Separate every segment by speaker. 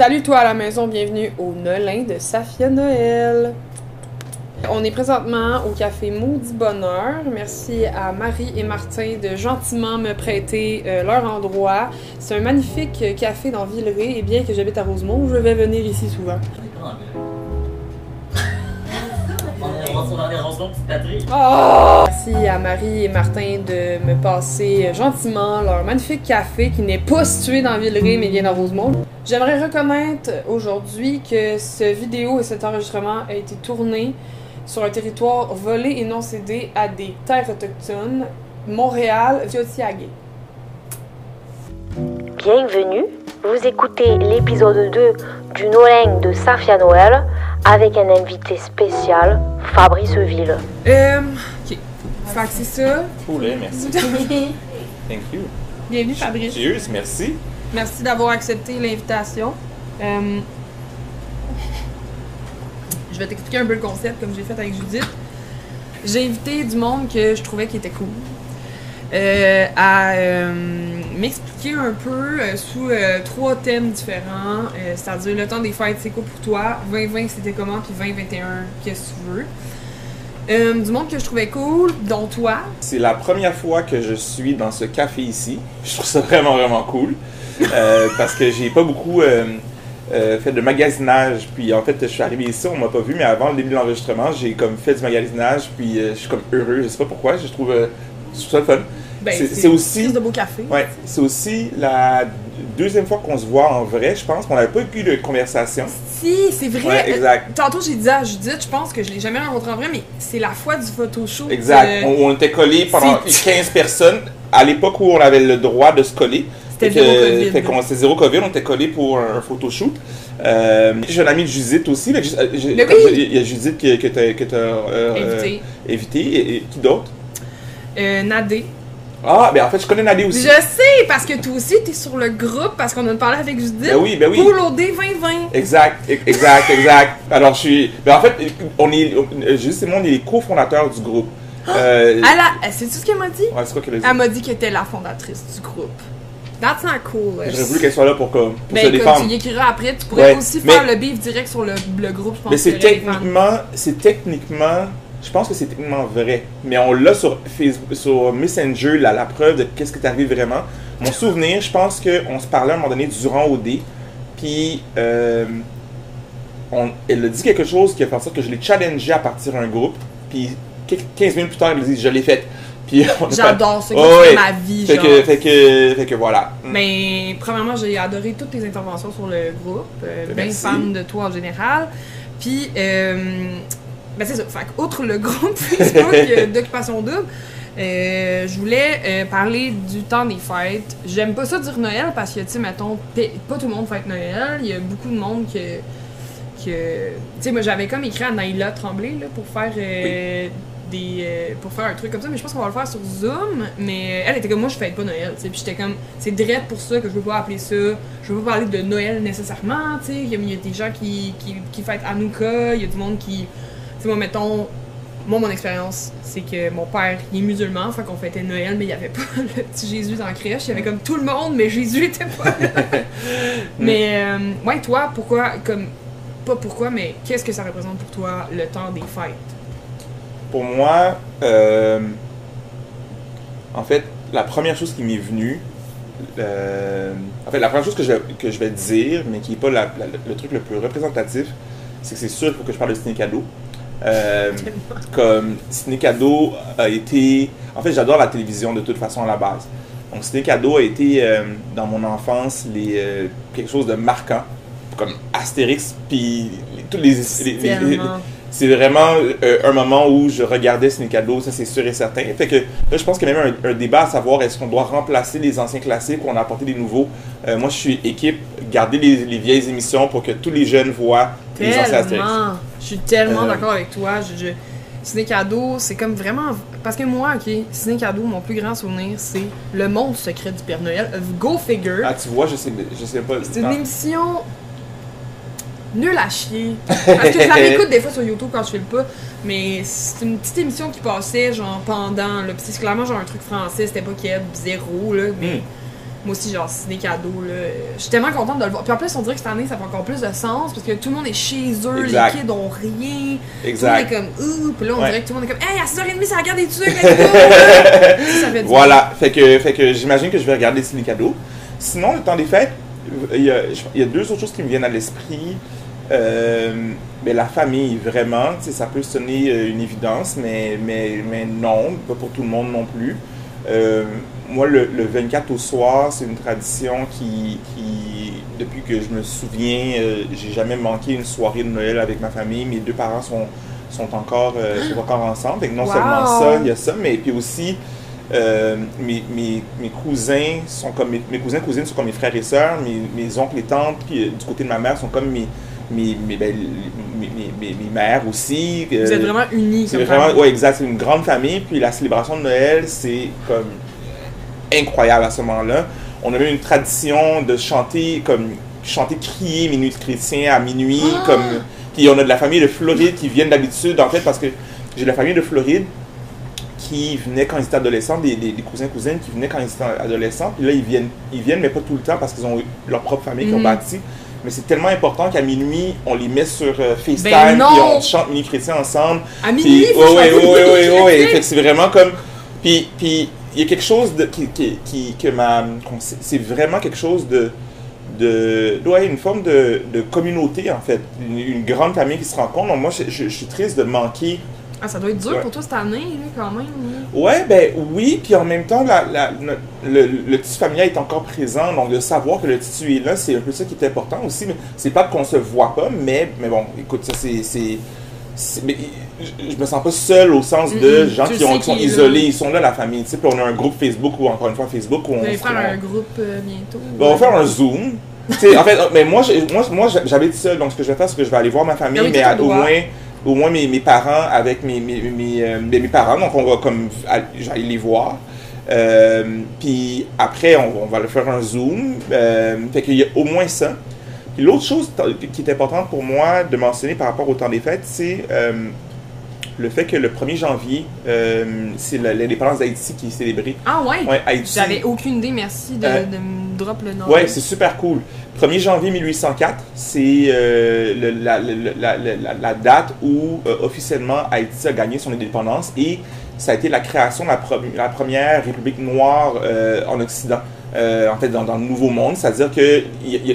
Speaker 1: Salut toi à la maison, bienvenue au Nolin de Safia Noël. On est présentement au café Maudit Bonheur. Merci à Marie et Martin de gentiment me prêter euh, leur endroit. C'est un magnifique café dans Villeray et bien que j'habite à Rosemont, je vais venir ici souvent. Oh! Merci à Marie et Martin de me passer gentiment leur magnifique café qui n'est pas situé dans Villeray mais bien dans Rosemont. J'aimerais reconnaître aujourd'hui que ce vidéo et cet enregistrement a été tourné sur un territoire volé et non cédé à des terres autochtones, Montréal, Tiotiagé.
Speaker 2: Bienvenue, vous écoutez l'épisode 2 du Nolin de Safia Noël avec un invité spécial, Fabrice Ville.
Speaker 1: Euh, ok. Fait que c'est ça.
Speaker 3: Cool, hein, merci. Thank you.
Speaker 1: Bienvenue Fabrice.
Speaker 3: Cheers, merci.
Speaker 1: Merci d'avoir accepté l'invitation. Euh, je vais t'expliquer un peu le concept comme j'ai fait avec Judith. J'ai invité du monde que je trouvais qui était cool euh, à euh, m'expliquer un peu sous trois thèmes différents. C'est-à-dire le temps des fêtes, c'est quoi pour toi? 2020, c'était comment? Puis 2021, qu'est-ce que tu veux? Du monde que je trouvais cool, dont toi.
Speaker 3: C'est la première fois que je suis dans ce café ici. Je trouve ça vraiment, vraiment cool. Euh, parce que j'ai pas beaucoup euh, euh, fait de magasinage. Puis en fait, je suis arrivé ici, on m'a pas vu, mais avant le début de l'enregistrement, j'ai comme fait du magasinage. Puis je suis comme heureux. Je sais pas pourquoi. Je trouve, je trouve ça le fun.
Speaker 1: Ben,
Speaker 3: C'est- aussi-
Speaker 1: de beau café.
Speaker 3: Ouais, c'est aussi la deuxième fois qu'on se voit en vrai, je pense. qu'on n'avait pas eu de conversation.
Speaker 1: Si, c'est vrai.
Speaker 3: Ouais, exact.
Speaker 1: Tantôt, j'ai dit à Judith, je pense que je l'ai jamais rencontré en vrai, mais c'est la fois du photoshoot.
Speaker 3: Exact.
Speaker 1: euh,
Speaker 3: On, on était collés pendant
Speaker 1: c'est-
Speaker 3: 15 personnes à l'époque où on avait le droit de se coller.
Speaker 1: C'était zéro COVID.
Speaker 3: Fait qu'on c'était zéro COVID, on était collés pour un photoshoot. Euh, j'ai un ami de Judith aussi. je- j'ai-
Speaker 1: Mais oui.
Speaker 3: je- Il y a Judith que, que t'as, euh,
Speaker 1: Invité.
Speaker 3: euh, invité. Et, et qui d'autre?
Speaker 1: euh, Nadé.
Speaker 3: Ah, ben en fait, je connais Nadé
Speaker 1: Je
Speaker 3: aussi.
Speaker 1: sais, parce que toi aussi, t'es sur le groupe, parce qu'on a parlé avec Judith.
Speaker 3: Ben oui, ben oui.
Speaker 1: Pour l'OD 2020.
Speaker 3: Exact, e- exact, exact. Alors, je suis. Ben en fait, on est. Judith et moi, on est les cofondateurs du groupe. Euh,
Speaker 1: Elle a... Sais-tu ce qu'elle m'a dit?
Speaker 3: ouais, c'est quoi qu'elle a dit?
Speaker 1: Elle m'a dit qu'elle était la fondatrice du groupe. That's not cool.
Speaker 3: J'aurais voulu qu'elle soit là pour, comme, pour
Speaker 1: Ben
Speaker 3: se défendre.
Speaker 1: tu y écriras après. Tu pourrais
Speaker 3: Ouais,
Speaker 1: aussi
Speaker 3: mais-
Speaker 1: faire le beef direct sur le, le groupe, je pense.
Speaker 3: Mais c'est techniquement, c'est techniquement, je pense que c'est techniquement vrai. Mais on l'a sur Facebook, sur Messenger, la, la preuve de qu'est-ce qui est arrivé vraiment. Mon souvenir, je pense qu'on se parlait à un moment donné durant OD, puis euh, on- elle a dit quelque chose qui a fait en sorte que je l'ai challengé à partir d'un groupe, puis quelques- 15 minutes plus tard, elle me dit je l'ai fait. Puis
Speaker 1: J'adore ça,
Speaker 3: Oh, ouais.
Speaker 1: ma vie.
Speaker 3: fait
Speaker 1: genre.
Speaker 3: que, fait que, fait que voilà. Mm.
Speaker 1: Mais premièrement, j'ai adoré toutes tes interventions sur le groupe. Euh, bien
Speaker 3: Merci.
Speaker 1: fan de toi en général. Puis, euh, ben c'est ça. Fait outre le groupe Facebook d'Occupation Double, euh, je voulais euh, parler du temps des fêtes. J'aime pas ça dire Noël parce que, tu sais, mettons, pas tout le monde fête Noël. Il y a beaucoup de monde que. que tu sais, moi, j'avais comme écrit à Naïla Tremblay là, pour faire. euh, Des, euh, pour faire un truc comme ça, mais je pense qu'on va le faire sur Zoom. Mais elle était comme moi, je fête pas Noël, tu sais. Puis j'étais comme, c'est direct pour ça que je veux pas appeler ça. Je veux pas parler de Noël nécessairement, tu sais. Il y, a- il y a des gens qui, qui, qui fêtent Hanouka, il y a du monde qui. Tu sais, moi, mettons, moi, mon expérience, c'est que mon père, il est musulman, fait qu'on fêtait Noël, mais il y avait pas le petit Jésus dans la crèche. Il y avait comme tout le monde, mais Jésus était pas là. mais, euh, ouais, toi, pourquoi, comme, pas pourquoi, mais qu'est-ce que ça représente pour toi, le temps des fêtes?
Speaker 3: Pour moi, euh, en fait, la première chose qui m'est venue, euh, en fait, la première chose que je, que je vais dire, mais qui n'est pas la- la- le truc le plus représentatif, c'est que c'est sûr qu'il faut que je parle de Ciné Cadeau. Euh, comme Ciné Cadeau a été. En fait, j'adore la télévision de toute façon à la base. Donc, Ciné Cadeau a été, euh, dans mon enfance, les, quelque chose de marquant, comme Astérix, puis tous les, les- les- les-
Speaker 1: Tellement.
Speaker 3: C'est vraiment euh, un moment où je regardais Cadeau, ça c'est sûr et certain. Fait que là, je pense qu'il y a même un, un débat à savoir est-ce qu'on doit remplacer les anciens classiques ou en apporter des nouveaux? Euh, moi, je suis équipe, garder les, les vieilles émissions pour que tous les jeunes voient les anciens Astérix.
Speaker 1: Tellement. Je suis tellement
Speaker 3: Euh,
Speaker 1: d'accord avec toi. Je, je... Ciné cadeau, c'est comme vraiment. Parce que moi, ok, ciné cadeau, mon plus grand souvenir, c'est le monde secret du Père Noël. Go figure.
Speaker 3: Ah, tu vois, je sais, je sais pas.
Speaker 1: c'est une
Speaker 3: Ah.
Speaker 1: émission nulle à chier. Parce que je la réécoute des fois sur YouTube quand je fais le pas. Mais c'est une petite émission qui passait genre pendant. Là, Puis c'est clairement genre un truc français, c'était pas Keb zéro, là. Mais
Speaker 3: Hmm.
Speaker 1: Moi aussi, genre, c'est des cadeaux, là. Je suis tellement contente de le voir. Puis en plus, on dirait que cette année, ça fait encore plus de sens parce que tout le monde est chez eux,
Speaker 3: Exact.
Speaker 1: les kids ont rien.
Speaker 3: Exact.
Speaker 1: Tout le monde est comme, ouh, puis là, on
Speaker 3: Ouais.
Speaker 1: dirait que tout le monde est comme, hey, à 6h30, ça regarde des trucs, ça fait
Speaker 3: Voilà, fait que, fait que j'imagine que je vais regarder ces cadeaux. Sinon, le temps des fêtes, il y a, il y a deux autres choses qui me viennent à l'esprit. Euh, mais la famille, vraiment, ça peut sonner euh, une évidence, mais, mais, mais non, pas pour tout le monde non plus. Euh, moi, le, le 24 au soir, c'est une tradition qui, qui, depuis que je me souviens, euh, j'ai jamais manqué une soirée de Noël avec ma famille. Mes deux parents sont, sont, encore, sont encore ensemble. Que non
Speaker 1: Wow!
Speaker 3: seulement ça, il y a ça, mais puis aussi, euh, mes, mes, mes cousins sont comme mes, mes cousins cousines sont comme mes frères et sœurs, mes, mes oncles et tantes, puis euh, du côté de ma mère sont comme mes mes, mes, ben, mes, mes, mères aussi.
Speaker 1: Vous êtes vraiment unis
Speaker 3: c'est vraiment, ouais, exact. C'est une grande famille. Puis la célébration de Noël, c'est comme incroyable à ce moment-là. On a eu une tradition de chanter, comme chanter, crier Minuit chrétien à minuit.
Speaker 1: Ah!
Speaker 3: Comme, puis on a de la famille de Floride qui viennent d'habitude, en fait, parce que j'ai de la famille de Floride qui venaient quand ils étaient adolescents, des, des, des cousins cousines qui venaient quand ils étaient adolescents. Puis là, ils viennent, ils viennent, mais pas tout le temps parce qu'ils ont eu leur propre famille qui ont
Speaker 1: Mhm.
Speaker 3: bâti. Mais c'est tellement important qu'à minuit, on les met sur euh, FaceTime,
Speaker 1: Ben
Speaker 3: puis on chante Minuit chrétien ensemble.
Speaker 1: À minuit,
Speaker 3: Puis,
Speaker 1: faut
Speaker 3: ouais, ouais, ouais. Fait que c'est vraiment comme. Puis, puis il y a quelque chose de, qui, qui, qui- que ma. c'est- C'est vraiment quelque chose de. de ouais, une forme de, de communauté, en fait. Une, une grande famille qui se rencontre. Donc, moi, je, je- je suis triste de manquer.
Speaker 1: Ah, ça doit être dur
Speaker 3: Ouais.
Speaker 1: pour toi cette année, là, quand même. là.
Speaker 3: Ouais, ben oui, puis en même temps, la, la- le, le, tissu familial est encore présent, donc de savoir que le tissu est là, c'est un peu ça qui est important aussi. Mais c'est pas qu'on se voit pas, mais, mais bon, écoute, ça c'est. mais je, je me sens pas seul au sens de gens
Speaker 1: tu
Speaker 3: qui, ont- qui sont isolés, ils sont là, la famille. Tu sais, on a un groupe Facebook ou encore une fois Facebook où on. Se-
Speaker 1: faire un groupe euh, bientôt.
Speaker 3: ben, on va faire un Zoom. En fait, mais moi, moi, moi j'habite seul, donc ce que je vais faire, c'est que je vais aller voir ma famille,
Speaker 1: oui,
Speaker 3: mais à- au moins, au moins mes, mes parents avec mes, mes, mes, euh, mes- mes parents, donc on va comme j'aille les voir. Euh, puis après, on, on va le faire un Zoom. Euh, fait qu'il y a au moins ça. Puis l'autre chose qui est importante pour moi de mentionner par rapport au temps des fêtes, c'est euh, le fait que le 1er janvier, c'est l'indépendance d'Haïti qui est célébrée.
Speaker 1: Ah ouais?
Speaker 3: Ouais, Haïti.
Speaker 1: J'avais aucune idée, merci de, de me drop le nom.
Speaker 3: Ouais, c'est super cool. 1er janvier 1804, c'est euh, la, le- la- la- la- la date où euh, officiellement Haïti a gagné son indépendance et ça a été la création de la, pre- la première république noire euh, en Occident. En fait, dans, dans le Nouveau Monde, c'est-à-dire que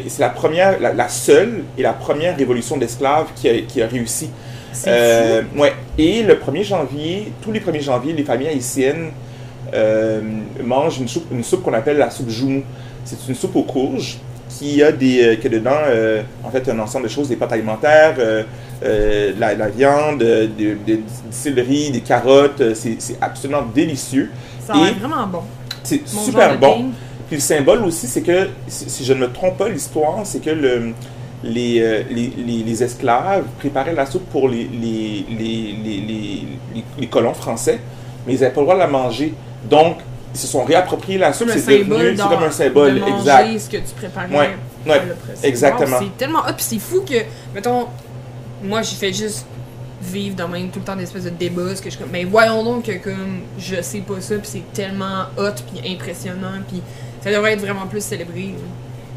Speaker 3: c'est la première, la, seule et la première révolution d'esclaves qui a, qui a réussi. Euh, ouais. Et le 1er janvier, tous les 1er janvier, les familles haïtiennes euh, mangent une soupe, une soupe qu'on appelle la soupe joumou. C'est une soupe aux courges qui a, des, euh, qui a dedans euh, en fait un ensemble de choses, des pâtes alimentaires, euh, euh, la, la viande, de- de- du céleri, des carottes. C'est absolument délicieux.
Speaker 1: Ça vraiment bon.
Speaker 3: C'est super
Speaker 1: de
Speaker 3: bon.
Speaker 1: thing.
Speaker 3: Puis le symbole aussi, c'est que, si si je ne me trompe pas, l'histoire, c'est que le, les, les, les- les esclaves préparaient la soupe pour les, les, les, les, les- les- les colons français, mais ils n'avaient pas le droit de la manger. Donc, ils se sont réappropriés la soupe, c'est devenu, c'est comme un symbole,
Speaker 1: de manger
Speaker 3: exact.
Speaker 1: ce que tu préparais.
Speaker 3: Ouais, ouais,
Speaker 1: le
Speaker 3: exactement.
Speaker 1: Wow, c'est tellement hot, puis c'est fou que, mettons, moi j'ai fait juste vivre dans même tout le temps d'espèces de débats, ce que je mais voyons donc que comme je sais pas ça, puis c'est tellement hot, puis impressionnant, puis ça devrait être vraiment plus célébré. là.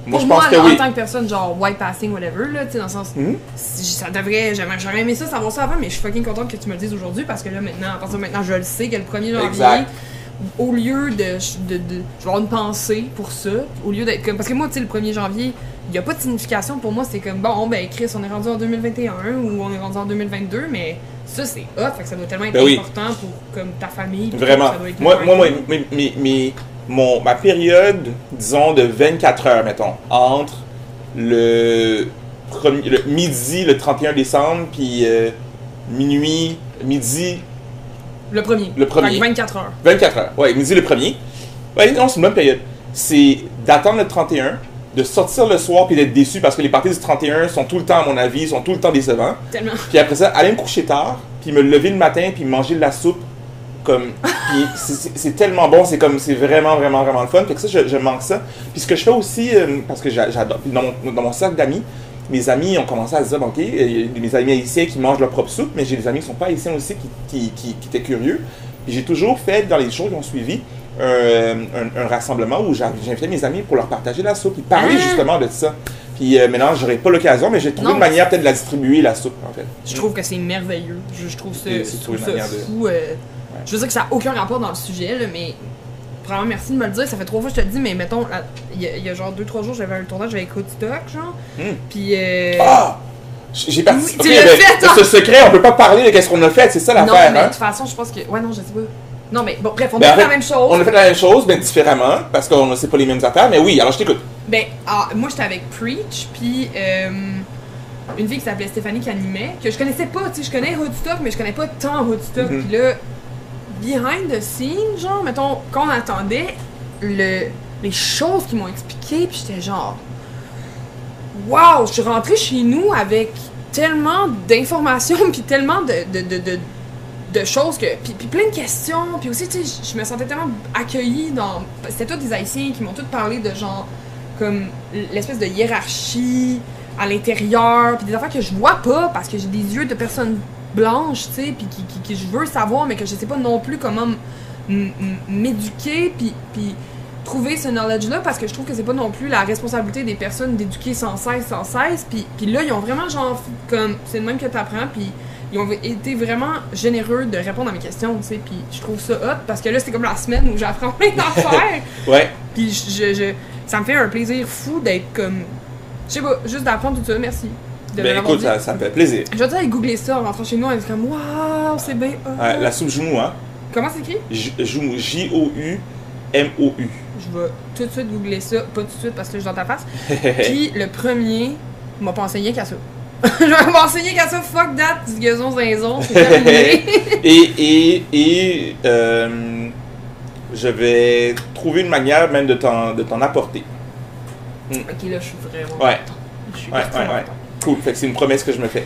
Speaker 3: Moi,
Speaker 1: Pour
Speaker 3: je
Speaker 1: moi,
Speaker 3: pense que oui.
Speaker 1: en tant que personne, genre white passing, whatever, là, tu sais, dans le sens,
Speaker 3: Mhm.
Speaker 1: ça devrait, j'aurais aimé ça savoir ça avant, mais je suis fucking contente que tu me le dises aujourd'hui parce que là, maintenant, à partir de maintenant, je le sais que le 1er janvier. Au lieu de, de, de- Je vais avoir une pensée pour ça, au lieu d'être comme. Parce que moi, tu sais, le 1er janvier, il n'y a pas de signification pour moi, c'est comme, bon, ben, Chris, on est rendu en 2021 ou on est rendu en 2022, mais ça, c'est hot, fait que ça doit tellement être
Speaker 3: Ben oui.
Speaker 1: important pour comme ta famille.
Speaker 3: Vraiment.
Speaker 1: ça doit être
Speaker 3: Moi, moi, moi, mes- mon, ma période, disons, de 24 heures, mettons, entre le, premier- le midi, le 31 décembre, puis euh, minuit, midi,
Speaker 1: Le premier.
Speaker 3: Le premier.
Speaker 1: Fait que 24 heures.
Speaker 3: 24 heures. Ouais, midi le premier. Ouais, non, c'est une bonne période. C'est d'attendre le 31, de sortir le soir puis d'être déçu parce que les parties du 31 sont tout le temps, à mon avis, sont tout le temps décevants.
Speaker 1: Tellement.
Speaker 3: Puis après ça, aller me coucher tard, puis me lever le matin, puis manger de la soupe. Comme, puis c'est- tellement bon, c'est comme, c'est vraiment, vraiment, vraiment le fun. Fait que ça, je, je manque ça. Puis ce que je fais aussi, euh, parce que j'a- j'adore, puis dans mon, dans mon cercle d'amis, mes amis ont commencé à se dire, bon, ok, il y a mes amis haïtiens qui mangent leur propre soupe, mais j'ai des amis qui sont pas haïtiens aussi qui, qui, qui, qui étaient curieux. J'ai toujours fait, dans les jours qui ont suivi, un, un- un rassemblement où invité mes amis pour leur partager la soupe, puis parler
Speaker 1: Ah.
Speaker 3: justement de ça. Puis euh, maintenant, j'aurais pas l'occasion, mais j'ai trouvé
Speaker 1: Non.
Speaker 3: une manière peut-être de la distribuer, la soupe, en fait.
Speaker 1: Je trouve que c'est merveilleux. Je, je trouve ça, je trouve ça
Speaker 3: de-
Speaker 1: fou. euh, Je veux dire que ça n'a aucun rapport dans le sujet, là, mais vraiment merci de me le dire. Ça fait trois fois que je te le dis, mais mettons, il y, a- il y a genre deux, trois jours, j'avais un tournage avec Woodstock, genre.
Speaker 3: Hmm.
Speaker 1: Puis. Euh...
Speaker 3: Ah! J'ai parti.
Speaker 1: Oui,
Speaker 3: ben,
Speaker 1: fait,
Speaker 3: ce secret, on peut pas parler de qu'est-ce qu'on a fait, c'est ça
Speaker 1: non,
Speaker 3: l'affaire,
Speaker 1: mais
Speaker 3: hein?
Speaker 1: de toute façon, je pense que. Ouais, non, je sais pas. Non, mais bon, bref, on
Speaker 3: Ben,
Speaker 1: a
Speaker 3: en
Speaker 1: fait la même chose.
Speaker 3: On a fait la même chose, mais différemment, parce qu'on ne sait pas les mêmes affaires, mais oui, alors je t'écoute.
Speaker 1: Ben, ah, moi, j'étais avec Preach, puis euh, une fille qui s'appelait Stéphanie qui animait, que je connaissais pas, tu sais, je connais Woodstock, mais je connais pas tant Woodstock.
Speaker 3: Mhm.
Speaker 1: Puis là, behind the scenes, genre, mettons, quand on attendait, le, les choses qu'ils m'ont expliquées, puis j'étais genre, waouh, je suis rentrée chez nous avec tellement d'informations, puis tellement de, de, de, de, choses que. Puis, puis plein de questions, puis aussi, tu sais, je- je me sentais tellement accueillie dans. C'était tous des Haïtiens qui m'ont tous parlé de genre, comme l'espèce de hiérarchie à l'intérieur, puis des affaires que je vois pas parce que j'ai des yeux de personnes blanches, tu sais, puis qui, qui, qui je veux savoir, mais que je sais pas non plus comment m'éduquer, puis, puis trouver ce knowledge-là, parce que je trouve que c'est pas non plus la responsabilité des personnes d'éduquer sans cesse, sans cesse, puis, puis là, ils ont vraiment genre, comme, c'est le même que t'apprends, puis ils ont été vraiment généreux de répondre à mes questions, tu sais, puis je trouve ça hot, parce que là, c'est comme la semaine où j'apprends plein d'affaires,
Speaker 3: Ouais.
Speaker 1: puis je, je- ça me fait un plaisir fou d'être comme. Je sais pas, juste d'apprendre tout ça, merci. De
Speaker 3: Ben écoute, ça, ça me fait plaisir.
Speaker 1: Je vais dire googler ça en rentrant chez nous, on est comme waouh, c'est bien.
Speaker 3: Ouais, la soupe Joumou, hein?
Speaker 1: Comment c'est écrit?
Speaker 3: Joumou, J-O-U-M-O-U.
Speaker 1: Je vais tout de suite googler ça, pas tout de suite parce que je suis dans ta face. Puis le premier m'a pas enseigné qu'à ça. je vais m'enseigner qu'à ça, fuck that, du gazon zinzon, c'est terminé.
Speaker 3: et et, et euh, je vais trouver une manière même de t'en apporter.
Speaker 1: ok, là, je suis vraiment.
Speaker 3: Ouais.
Speaker 1: Je suis
Speaker 3: Ouais, ouais, ouais. Cool. Fait que c'est une promesse que je me fais.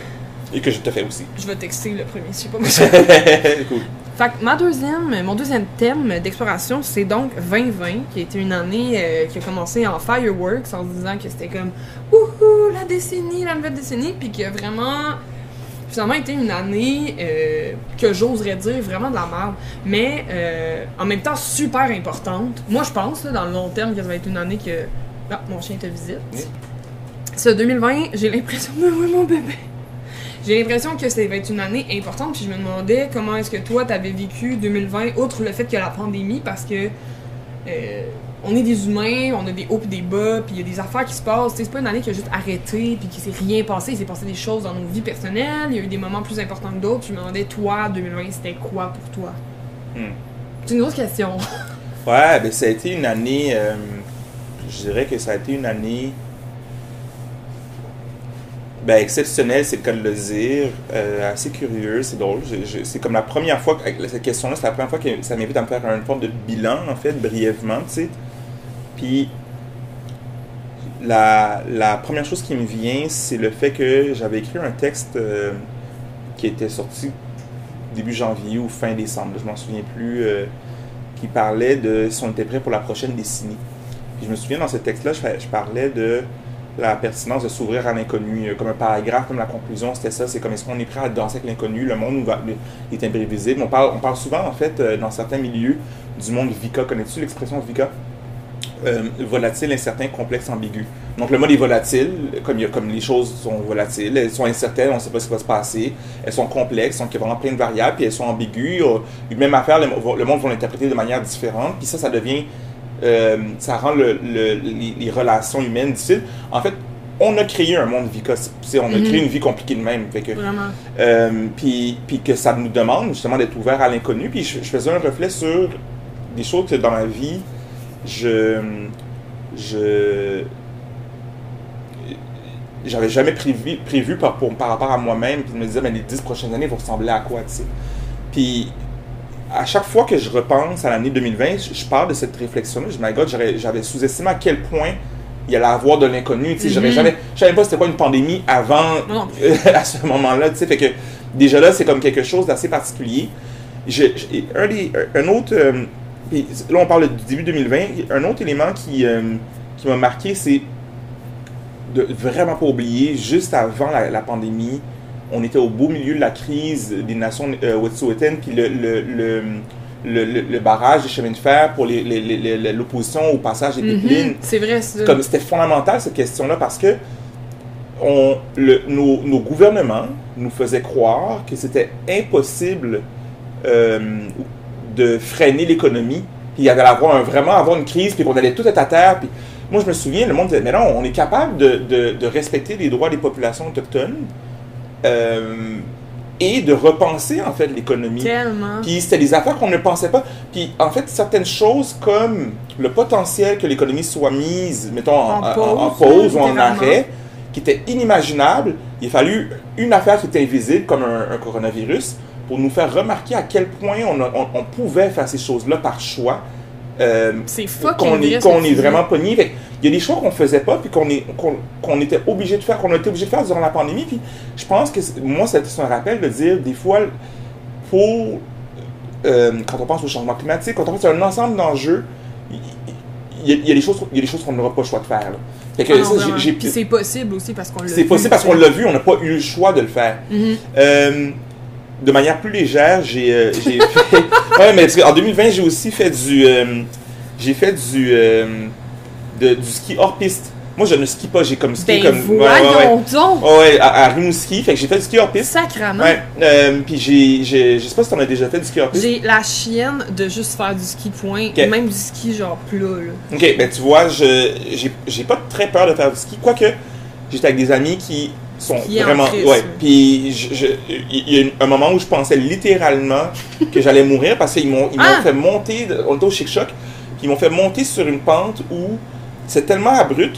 Speaker 3: Et que je te fais aussi.
Speaker 1: Je vais texter le premier, je sais pas moi.
Speaker 3: cool.
Speaker 1: Fait que ma deuxième, mon deuxième thème d'exploration, c'est donc 2020, qui a été une année euh, qui a commencé en fireworks en se disant que c'était comme Wouhou, la décennie, la nouvelle décennie, puis qui a vraiment finalement été une année euh, que j'oserais dire vraiment de la merde, mais euh, en même temps super importante. Moi, je pense, là, dans le long terme, que ça va être une année que. Ah, mon chien te visite.
Speaker 3: Oui.
Speaker 1: Ce 2020, j'ai l'impression de oui, mon bébé. J'ai l'impression que ça va être une année importante, puis je me demandais comment est-ce que toi t'avais vécu 2020, outre le fait qu'il y a la pandémie, parce que euh, on est des humains, on a des hauts et des bas, puis il y a des affaires qui se passent. C'est pas une année qui a juste arrêté, puis qui s'est rien passé. Il s'est passé des choses dans nos vies personnelles. Il y a eu des moments plus importants que d'autres. Je me demandais, toi, 2020, c'était quoi pour toi?
Speaker 3: Hmm.
Speaker 1: C'est une grosse question.
Speaker 3: Ouais, ben ça a été une année. euh, je dirais que ça a été une année. Ben, exceptionnelle, c'est le cas de le dire. assez curieux, c'est drôle. C'est comme la première fois, que- cette question-là, c'est la première fois que ça m'invite à me faire une forme de bilan, en fait, brièvement, tu sais. Puis, la, la première chose qui me vient, c'est le fait que j'avais écrit un texte euh, qui était sorti début janvier ou fin décembre, je m'en souviens plus, euh, qui parlait de si on était prêt pour la prochaine décennie. Puis je me souviens dans ce texte-là, je, je parlais de la pertinence de s'ouvrir à l'inconnu, euh, comme un paragraphe, comme la conclusion, c'était ça, c'est comme est-ce qu'on est prêt à danser avec l'inconnu, le monde est imprévisible. On parle, on parle souvent, en fait, euh, dans certains milieux, du monde VICA. Connais-tu l'expression VICA? Euh, volatile, incertain, complexe, ambigu. Donc le mode est volatile, comme, il comme les choses sont volatiles, elles sont incertaines, on ne sait pas ce qui va se passer, elles sont complexes, donc il y a vraiment plein de variables, puis elles sont ambiguës. Euh, Une même affaire, le, le monde va l'interpréter de manière différente, puis ça, ça devient, euh, ça rend le- le- les, les relations humaines difficiles. En fait, on a créé un monde VICA, c'est- on a
Speaker 1: Mhm.
Speaker 3: créé une vie compliquée de même. Fait que,
Speaker 1: Vraiment.
Speaker 3: euh, puis, que ça nous demande justement d'être ouvert à l'inconnu. Puis je, je faisais un reflet sur des choses que dans ma vie, je. je j'avais jamais prévu, prévu par, pour- par rapport à moi-même, puis de me disais, mais les dix prochaines années vont ressembler à quoi, tu sais? Puis, à chaque fois que je repense à l'année 2020, je, je parle de cette réflexion-là, je me dis, my God, j'avais sous-estimé à quel point il y allait avoir de l'inconnu, tu sais, j'aurais
Speaker 1: Mhm.
Speaker 3: jamais, je savais pas c'était quoi une pandémie avant, à ce moment-là, tu sais, fait que déjà là, c'est comme quelque chose d'assez particulier. Je- un, des, un autre, euh, là on parle du début 2020, un autre élément qui, euh, qui m'a marqué, c'est de vraiment pas oublier, juste avant la, la pandémie, on était au beau milieu de la crise des nations euh, wet'suwet'en, puis le, le, le, le, le- le barrage des chemins de fer pour les- les- les- les- l'opposition au passage des pipelines.
Speaker 1: C'est vrai, ça.
Speaker 3: Comme c'était fondamental cette question-là parce que on, le- nos, nos gouvernements nous faisaient croire que c'était impossible euh, de freiner l'économie, puis il y allait avoir un- vraiment avoir une crise, puis qu'on allait tout être à terre. Puis moi, je me souviens, le monde disait, mais non, on est capable de, de- de respecter les droits des populations autochtones euh, et de repenser en fait l'économie.
Speaker 1: Tellement.
Speaker 3: Puis c'était des affaires qu'on ne pensait pas. Puis en fait, certaines choses comme le potentiel que l'économie soit mise, mettons, en,
Speaker 1: pause,
Speaker 3: en pause ou en arrêt, qui était inimaginable, il a fallu une affaire qui était invisible, comme un, un coronavirus, pour nous faire remarquer à quel point on, a- on- on pouvait faire ces choses-là par choix. Euh,
Speaker 1: C'est
Speaker 3: qu'on est, vraiment pogné. Il y a des choix qu'on faisait pas, puis qu'on était obligé de faire, qu'on a été obligé de faire durant la pandémie. Puis je pense que c'est- moi, c'est c'est un rappel de dire, des fois, pour euh, quand on pense au changement climatique, quand on pense à un ensemble d'enjeux, il y, a- il y a des choses, il y a des choses qu'on n'aura pas le choix de faire.
Speaker 1: Ah c'est possible aussi parce qu'on l'a
Speaker 3: c'est
Speaker 1: vu,
Speaker 3: possible parce qu'on l'a vu, on n'a pas eu le choix de le faire.
Speaker 1: Mhm.
Speaker 3: Euh, de manière plus légère, j'ai euh, fait. ouais, mais qu'en 2020, j'ai aussi fait du. euh, j'ai fait du. euh, de- du ski hors piste. Moi, je ne skie pas, j'ai comme ski
Speaker 1: Ben
Speaker 3: comme. ouais, ouais,
Speaker 1: donc!
Speaker 3: Ouais, ouais, à, à Rimouski, fait que j'ai fait du ski hors piste.
Speaker 1: Sacrament!
Speaker 3: Ouais, euh, puis j'ai, j'ai, je sais pas si t'en as déjà fait du ski hors piste.
Speaker 1: J'ai la chienne de juste faire du ski point, même du ski genre plat là.
Speaker 3: Ok, ben tu vois, je, j'ai, j'ai pas très peur de faire du ski, quoique j'étais avec des amis qui sont vraiment. Ouais, puis il y a un moment où je pensais littéralement que j'allais mourir parce qu'ils m'ont, ils m'ont
Speaker 1: Ah!
Speaker 3: fait monter, on était au Chic Choc, ils m'ont fait monter sur une pente où c'est tellement abrupt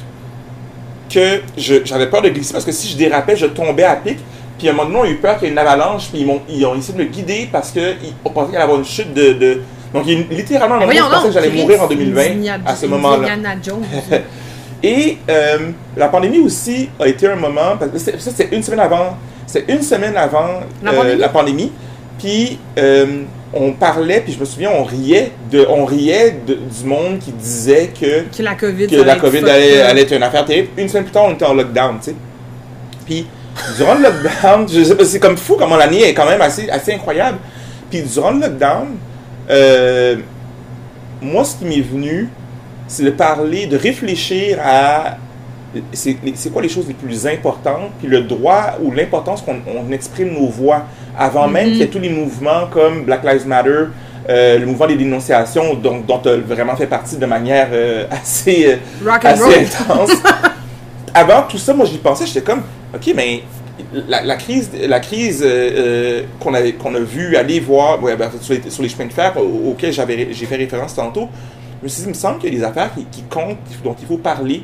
Speaker 3: que j'avais peur de glisser parce que si je dérapais, je tombais à pic. Puis à un moment donné, on a eu peur qu'il y ait une avalanche, puis ils, m'ont, ils ont essayé de me guider parce qu'ils pensaient qu'il allait y avoir une chute de. de- Donc il y a une- littéralement un moment où je pensais que j'allais mourir en 2020
Speaker 1: Indiana-
Speaker 3: à ce moment-là. Et euh, la pandémie aussi a été un moment, parce que c'est- ça c'était une semaine avant, c'est une semaine avant
Speaker 1: La
Speaker 3: euh,
Speaker 1: pandémie?
Speaker 3: la pandémie. Puis euh, on parlait, puis je me souviens, on riait de, on riait de- du monde qui disait que
Speaker 1: que la COVID,
Speaker 3: que la
Speaker 1: allait être
Speaker 3: COVID allait, être une affaire terrible. Une semaine plus tard, on était en lockdown, tu sais. Puis, durant le lockdown, je sais pas, c'est comme fou comment l'année est quand même assez, assez incroyable. Puis, durant le lockdown, moi, ce qui m'est venu, c'est de parler, de réfléchir à c'est quoi les choses les plus importantes, puis le droit ou l'importance qu'on on exprime nos voix avant même
Speaker 1: Mhm.
Speaker 3: qu'il y ait tous les mouvements comme Black Lives Matter, euh, le mouvement des dénonciations dont, dont tu as vraiment fait partie de manière euh, assez, euh,
Speaker 1: Rock and
Speaker 3: assez
Speaker 1: roll.
Speaker 3: intense. Avant tout ça, moi j'y pensais, j'étais comme, ok, mais la, la crise, la crise qu'on qu'on a vu aller voir ouais, ben, sur, les, sur les chemins de fer au- auxquels j'ai fait référence tantôt, je me suis dit, il me semble qu'il y a des affaires qui, qui comptent, dont il faut parler.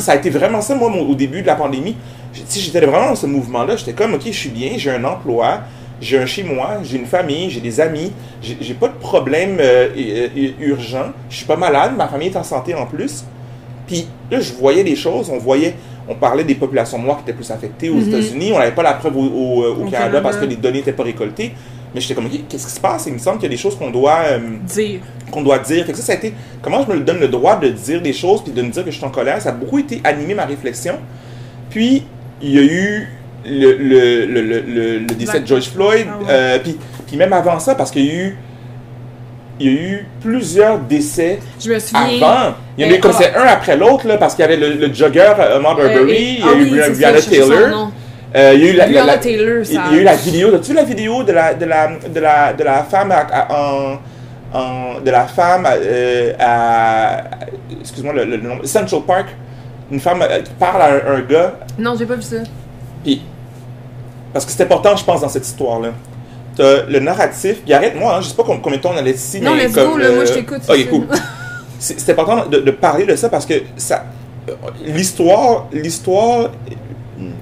Speaker 3: Ça a été vraiment ça, moi, au début de la pandémie. Sais, J'étais vraiment dans ce mouvement-là. J'étais comme, OK, je suis bien, j'ai un emploi, j'ai un chez moi, j'ai une famille, j'ai des amis, j'ai pas de problème euh, euh, euh, urgent, je suis pas malade, ma famille est en santé en plus. Puis là, je voyais des choses, on voyait, on parlait des populations noires qui étaient plus affectées aux
Speaker 1: Mhm.
Speaker 3: États-Unis, on n'avait pas la preuve au, au- au
Speaker 1: Au
Speaker 3: Canada,
Speaker 1: Canada.
Speaker 3: parce que les données n'étaient pas récoltées. Mais j'étais comme, qu'est-ce qui se passe? Il me semble qu'il y a des choses qu'on doit, euh,
Speaker 1: Dire.
Speaker 3: qu'on doit dire. Fait que ça, ça a été, comment je me donne le droit de dire des choses puis de me dire que je suis en colère, ça a beaucoup été animé ma réflexion. Puis, il y a eu le, le, décès de George Floyd,
Speaker 1: Ah ouais.
Speaker 3: euh, puis, puis même avant ça, parce qu'il y a eu il y a eu plusieurs décès
Speaker 1: Je me souviens.
Speaker 3: avant. Il y en a eu comme
Speaker 1: ah.
Speaker 3: c'est un après l'autre, là, parce qu'il y avait le, jogger Ahmaud
Speaker 1: Euh, et-
Speaker 3: il y
Speaker 1: ah
Speaker 3: a eu
Speaker 1: oui,
Speaker 3: Bri-
Speaker 1: c'est ça,
Speaker 3: Breonna
Speaker 1: je cherchais son
Speaker 3: Taylor. Euh, il y a eu la, la-
Speaker 1: Breonna
Speaker 3: la-
Speaker 1: Taylor,
Speaker 3: il
Speaker 1: ça.
Speaker 3: il y a eu la vidéo, as-tu vu la vidéo de la, de la, de la, de la femme à, à- en, en- de la femme euh, à- excuse-moi le, le nom, Central Park, une femme euh, qui parle à un, un gars,
Speaker 1: Non, j'ai pas vu ça.
Speaker 3: puis parce que c'est important, je pense, dans cette histoire-là. T'as le narratif, puis arrête-moi, hein, je sais pas com- combien de temps on allait ici,
Speaker 1: Non,
Speaker 3: mais
Speaker 1: let's
Speaker 3: comme,
Speaker 1: go, là, moi, je t'écoute, c'est
Speaker 3: Ok, cool. C'est important de, de parler de ça parce que ça, l'histoire, l'histoire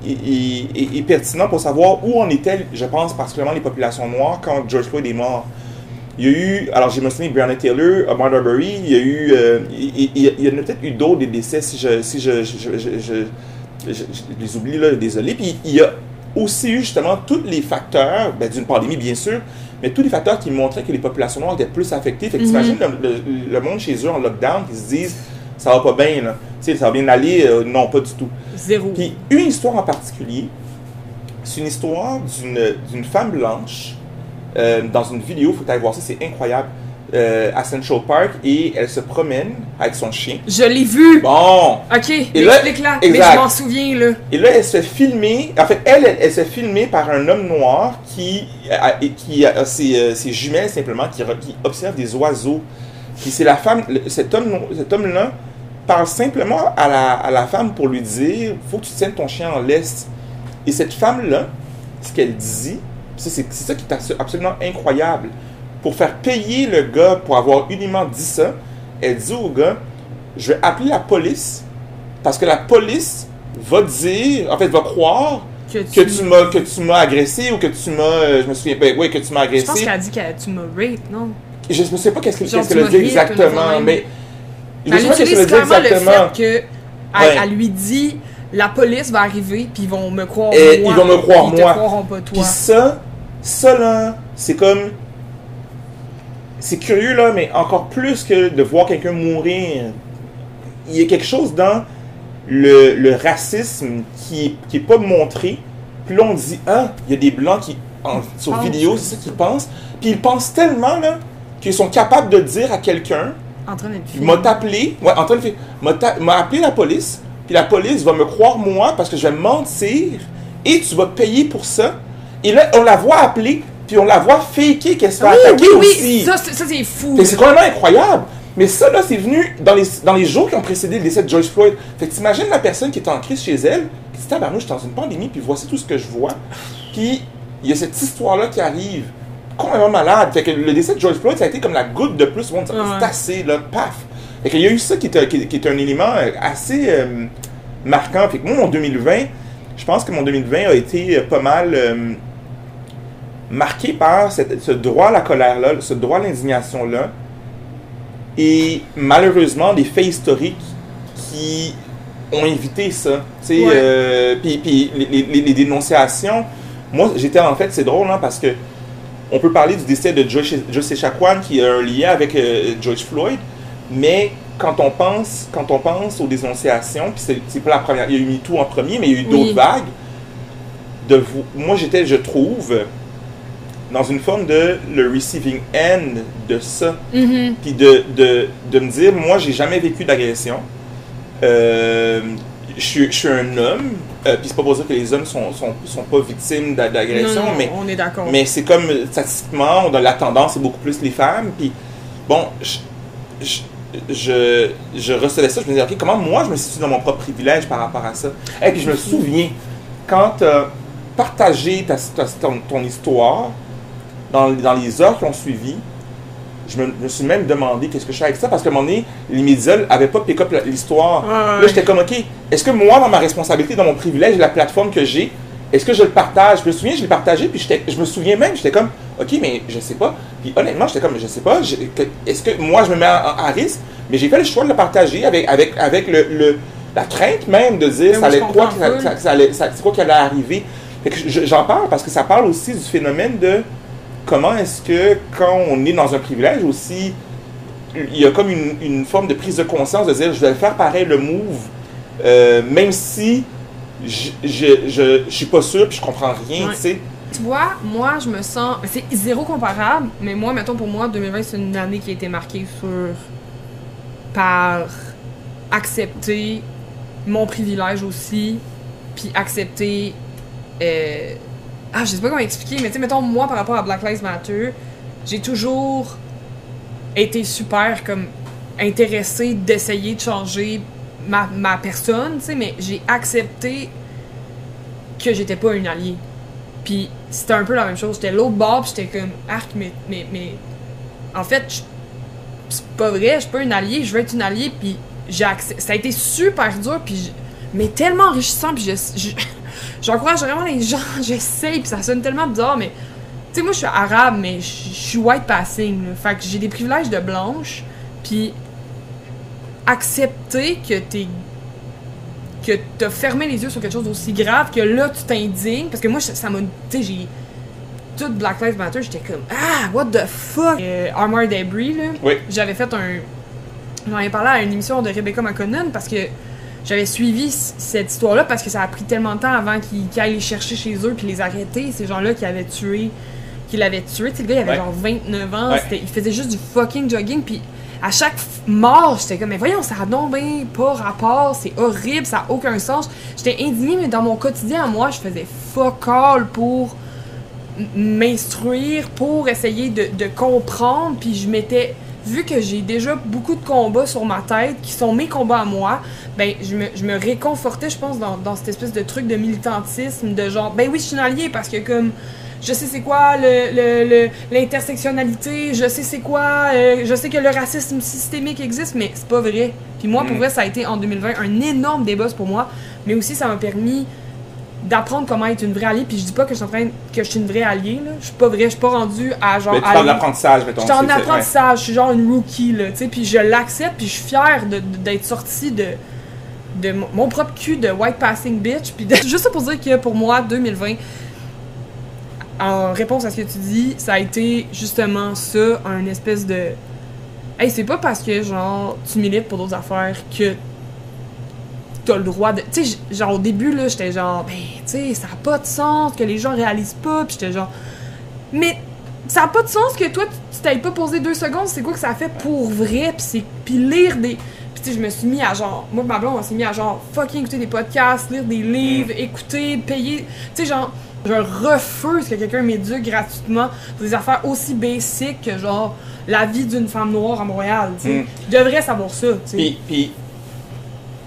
Speaker 3: est, est- pertinente pour savoir où en étaient, je pense, particulièrement les populations noires quand George Floyd est mort. Il y a eu, alors j'ai mentionné Breonna Taylor, Arbery, il y a eu, euh, il, il- il- il y en a peut-être eu d'autres des décès si je, si je, je, je, je- je- je- je les oublie là, désolé. Puis il y a aussi eu justement tous les facteurs, ben, d'une pandémie bien sûr, mais tous les facteurs qui montraient que les populations noires étaient plus affectées. Fait que t'imagines le, le- le monde chez eux en lockdown qui se disent ça va pas bien là, tu sais ça va bien aller, Euh, non pas du tout.
Speaker 1: Zéro.
Speaker 3: Puis une histoire en particulier, c'est une histoire d'une femme blanche euh, dans une vidéo, faut aller voir ça, c'est incroyable. euh, à Central Park et elle se promène avec son chien.
Speaker 1: Je l'ai vu!
Speaker 3: Bon!
Speaker 1: Ok,
Speaker 3: Et là-
Speaker 1: explique-la. Mais je m'en souviens, là.
Speaker 3: Et là, elle se fait filmer. En fait, elle, elle, elle se fait filmer par un homme noir qui a, qui a ses, ses jumelles simplement, qui, qui observe des oiseaux. Puis c'est la femme, cet homme, no- cet homme-là parle simplement à la, à la femme pour lui dire, faut que tu tiennes ton chien en laisse. Et cette femme-là, ce qu'elle dit, c'est ça qui est abso- absolument incroyable. Pour faire payer le gars pour avoir uniquement dit ça, elle dit au gars, je vais appeler la police parce que la police va dire, en fait, va croire
Speaker 1: Que
Speaker 3: tu m'as que tu m'as agressé ou que tu m'as, euh, je me souviens pas, ouais, que tu m'as
Speaker 1: Je pense
Speaker 3: agressé.
Speaker 1: qu'elle a dit que tu m'as rape, non?
Speaker 3: Je ne sais pas qu'est-ce que- qu'est-ce a
Speaker 1: m'as
Speaker 3: dit exactement, mais je
Speaker 1: Elle
Speaker 3: sais pas qu'est-ce a dit
Speaker 1: le
Speaker 3: exactement.
Speaker 1: fait que elle, elle lui dit la police va arriver puis ils vont me croire
Speaker 3: Et
Speaker 1: moi.
Speaker 3: ils vont me croire
Speaker 1: ils
Speaker 3: moi.
Speaker 1: te pas toi.
Speaker 3: Puis ça, ça là, c'est comme. C'est curieux là, mais encore plus que de voir quelqu'un mourir. Il y a quelque chose dans le, le racisme qui, qui est pas montré. Puis là, on dit, ah, il y a des blancs qui, en, sur vidéo, c'est ça qu'ils pensent. Puis ils pensent tellement là qu'ils sont capables de dire à quelqu'un, m'a appelé, ouais, en train de faire, m'a appelé la police, puis la police va me croire moi parce que je vais mentir, et tu vas payer pour ça. Et là, on la voit appeler, puis on la voit faker qu'elle se fait
Speaker 1: Oui,
Speaker 3: attaquer
Speaker 1: oui,
Speaker 3: aussi.
Speaker 1: oui, ça, c'est- ça, c'est fou.
Speaker 3: C'est complètement incroyable. Mais ça, là, c'est venu dans les, dans les jours qui ont précédé le décès de George Floyd. Fait que t'imagines la personne qui est en crise chez elle, qui dit, tabarnouche, je suis dans une pandémie, puis voici tout ce que je vois. Puis, il y a cette histoire-là qui arrive, complètement malade. Fait que le décès de George Floyd, ça a été comme la goutte de plus.
Speaker 1: Ouais.
Speaker 3: c'est assez, là, paf. Fait qu'il y a eu ça qui est, un- qui est- qui est un élément euh, assez euh, marquant. Fait que moi, mon 2020, je pense que mon 2020 a été euh, pas mal euh, marqué par cette- ce droit à la colère-là, ce droit à l'indignation-là. Et malheureusement, des faits historiques qui ont évité ça. Tu sais,
Speaker 1: Ouais.
Speaker 3: euh, puis, puis les, les- les dénonciations. Moi, j'étais en fait, c'est drôle, hein, parce que on peut parler du décès de Josh Echaquan qui a un lien avec euh, George Floyd, mais quand on pense, quand on pense aux dénonciations, puis c'est, pas la première, il y a eu MeToo en premier, mais il y a eu
Speaker 1: Oui.
Speaker 3: d'autres vagues. De vous, moi, j'étais, je trouve, dans une forme de le receiving end de ça
Speaker 1: Mhm.
Speaker 3: puis de, de, de me dire, moi, j'ai jamais vécu d'agression. Euh, je, suis, je suis un homme, euh, puis c'est pas pour dire que les hommes sont, sont, sont pas victimes d'a- d'agression, mais,
Speaker 1: on est d'accord.
Speaker 3: mais c'est comme, euh, statistiquement, on a la tendance, c'est beaucoup plus les femmes, puis bon, je, je, je, je recevais ça, je me disais, ok, comment moi, je me situe dans mon propre privilège par rapport à ça? Et puis je me souviens, quand tu as partagé ta, ta- ton, ton histoire, dans, dans les heures qui ont suivi, je me, je me suis même demandé qu'est-ce que je fais avec ça, parce qu'à un moment donné, les médias n'avaient pas pick up la- l'histoire. Là, j'étais comme, OK, est-ce que moi, dans ma responsabilité, dans mon privilège, la plateforme que j'ai, est-ce que je le partage? Je me souviens, je l'ai partagé, puis je me souviens même, j'étais comme, OK, mais je sais pas. Puis honnêtement, j'étais comme, je sais pas, est-ce que moi, je me mets à, à risque? Mais j'ai fait le choix de le partager avec, avec, avec le, le- la crainte même de dire, ça allait quoi,
Speaker 1: comprends
Speaker 3: que ça-
Speaker 1: full.
Speaker 3: ça- ça allait- ça- c'est quoi qui allait arriver? J'en parle parce que ça parle aussi du phénomène de comment est-ce que quand on est dans un privilège aussi, il y a comme une, une forme de prise de conscience de dire je vais faire pareil le move, euh, même si je, je, je, je suis pas sûr puis je comprends rien,
Speaker 1: Ouais.
Speaker 3: tu sais.
Speaker 1: Tu vois, moi, je me sens. C'est zéro comparable, mais moi, mettons, pour moi, 2020, c'est une année qui a été marquée sur. par accepter mon privilège aussi, puis accepter. euh, Ah, je sais pas comment expliquer, mais tu sais, mettons, moi, par rapport à Black Lives Matter, j'ai toujours été super, comme, intéressée d'essayer de changer ma, ma personne, tu sais, mais j'ai accepté que j'étais pas une alliée. Puis c'était un peu la même chose. J'étais l'autre bord, j'étais comme arc, mais, mais, mais en fait, c'est pas vrai, je suis pas une alliée, je veux être une alliée, puis j'ai ça a été super dur, puis mais tellement enrichissant, puis je, je- j'encourage vraiment les gens, j'essaye, puis ça sonne tellement bizarre, mais tu sais, moi je suis arabe, mais je suis white passing, là. fait que j'ai des privilèges de blanche, puis accepter que t'es que t'as fermé les yeux sur quelque chose d'aussi grave que là tu t'indignes parce que moi ça m'a tu sais j'ai tout Black Lives Matter j'étais comme ah what the fuck? Euh, Armor Debris là
Speaker 3: Oui.
Speaker 1: j'avais fait un j'en ai parlé à une émission de Rebecca McConnell parce que j'avais suivi cette histoire-là parce que ça a pris tellement de temps avant qu'ils qu'ils aillent les chercher chez eux puis les arrêter ces gens-là qui avaient tué qui avait tué. Tu sais, le gars, il avait
Speaker 3: Ouais.
Speaker 1: genre 29 ans.
Speaker 3: Ouais.
Speaker 1: Il faisait juste du fucking jogging. Puis à chaque mort, j'étais comme, mais voyons, ça a donc ben pas rapport. C'est horrible, ça a aucun sens. J'étais indignée, mais dans mon quotidien, à moi, je faisais fuck all pour m'instruire, pour essayer de, de comprendre. Puis je m'étais. Vu que j'ai déjà beaucoup de combats sur ma tête, qui sont mes combats à moi, ben, je me, je me réconfortais, je pense, dans, dans cette espèce de truc de militantisme, de genre, ben oui, je suis une alliée parce que, comme, je sais c'est quoi le- le- le- l'intersectionnalité, je sais c'est quoi, euh, je sais que le racisme systémique existe, mais c'est pas vrai. Puis moi, pour
Speaker 3: Mm.
Speaker 1: vrai, ça a été en 2020 un énorme débat pour moi, mais aussi ça m'a permis d'apprendre comment être une vraie alliée. Puis je dis pas que je suis en train que je suis une vraie alliée, là. Je suis pas je suis pas rendue à genre.
Speaker 3: Mais tu parles d'apprentissage, mettons.
Speaker 1: J'étais en
Speaker 3: c'est- c'est-
Speaker 1: apprentissage, je suis genre une rookie, là, tu sais, puis je l'accepte, puis je suis fière d'être sortie de, de mon- propre cul de white passing bitch, puis de- juste pour dire que pour moi, 2020, en réponse à ce que tu dis, ça a été justement ça, un espèce de... Hey, c'est pas parce que, genre, tu milites pour d'autres affaires que t'as le droit de... Tu sais, genre, au début, là, j'étais genre, ben, tu sais, ça a pas de sens, que les gens réalisent pas, puis j'étais genre... Mais ça a pas de sens que toi, tu tu t'ailles pas posé deux secondes, c'est quoi que ça fait pour vrai, puis c'est... Puis lire des... Puis tu sais, je me suis mis à genre... Moi, ma blonde, on s'est mis à genre fucking écouter des podcasts, lire des livres, écouter, payer... Tu sais, genre... Je refuse que quelqu'un m'éduque gratuitement pour des affaires aussi basiques que genre la vie d'une femme noire à Montréal, tu sais.
Speaker 3: Mm.
Speaker 1: Je devrais savoir ça, tu sais.
Speaker 3: Puis,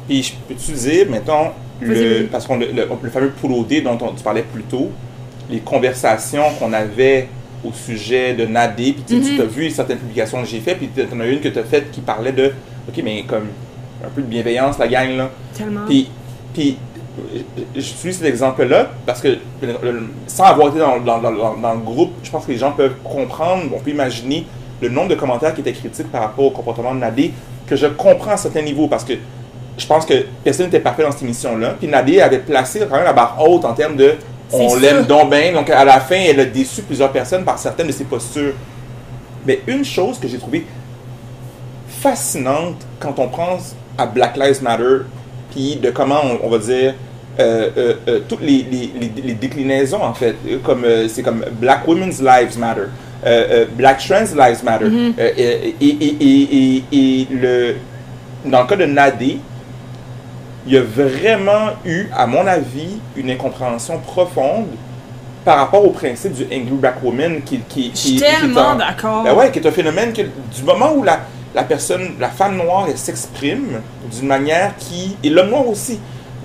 Speaker 3: puis, je peux-tu dire, mettons, le, parce qu'on le, le, le fameux pool OD dont on- tu parlais plus tôt, les conversations qu'on avait au sujet de Nadé, puis tu
Speaker 1: Mhm.
Speaker 3: tu as vu certaines publications que j'ai faites, puis tu en as une que tu as faite qui parlait de, ok, mais comme un peu de bienveillance, la gang, là.
Speaker 1: Tellement.
Speaker 3: Puis, puis je- j'utilise cet exemple-là parce que, sans avoir été dans- dans- dans- dans le groupe, je pense que les gens peuvent comprendre, on peut imaginer le nombre de commentaires qui étaient critiques par rapport au comportement de Nadé, que je comprends à certains niveaux parce que je pense que personne n'était parfait dans cette émission-là. Puis Nadé avait placé quand même la barre haute en termes de on l'aime donc bien. Donc à la fin, elle a déçu plusieurs personnes par certaines de ses postures. Mais une chose que j'ai trouvée fascinante quand on pense à Black Lives Matter, puis de comment on, on va dire euh, euh, euh, toutes les, les- les- les déclinaisons en fait, comme c'est comme Black Women's Lives Matter, Black Trans Lives Matter, et, et, et- et le dans le cas de Nadé, il y a vraiment eu, à mon avis, une incompréhension profonde par rapport au principe du Angry Black Woman qui, qui,
Speaker 1: Je suis
Speaker 3: qui- qui est
Speaker 1: tellement
Speaker 3: en-
Speaker 1: d'accord.
Speaker 3: ben ouais, qui est un phénomène que du moment où la, la personne, la femme noire, elle s'exprime d'une manière qui. et l'homme noir aussi,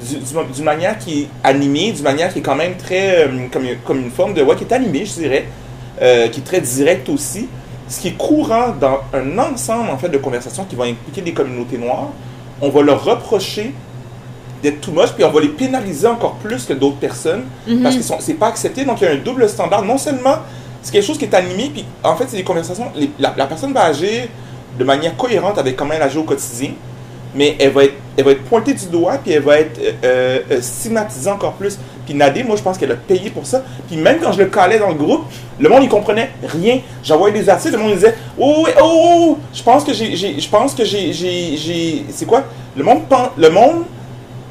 Speaker 3: du- du- d'une manière qui est animée, d'une manière qui est quand même très. euh, comme, comme une forme de. ouais, qui est animée, je dirais, euh, qui est très directe aussi. Ce qui est courant dans un ensemble en fait de conversations qui vont impliquer des communautés noires, on va leur reprocher d'être too much, puis on va les pénaliser encore plus que d'autres personnes
Speaker 1: Mhm.
Speaker 3: parce que c'est pas accepté. Donc il y a un double standard. Non seulement c'est quelque chose qui est animé, puis en fait c'est des conversations. les- la, la personne va agir de manière cohérente avec comment elle agit au quotidien, mais elle va être, elle va être pointée du doigt, puis elle va être euh, euh, stigmatisée encore plus. Puis Nadé, moi je pense qu'elle a payé pour ça. Puis même quand je le calais dans le groupe, le monde il comprenait rien. J'envoyais des articles, le monde disait oh, oh, oh, oh, je pense que j'ai, je pense que j'ai, c'est quoi? Le monde, le monde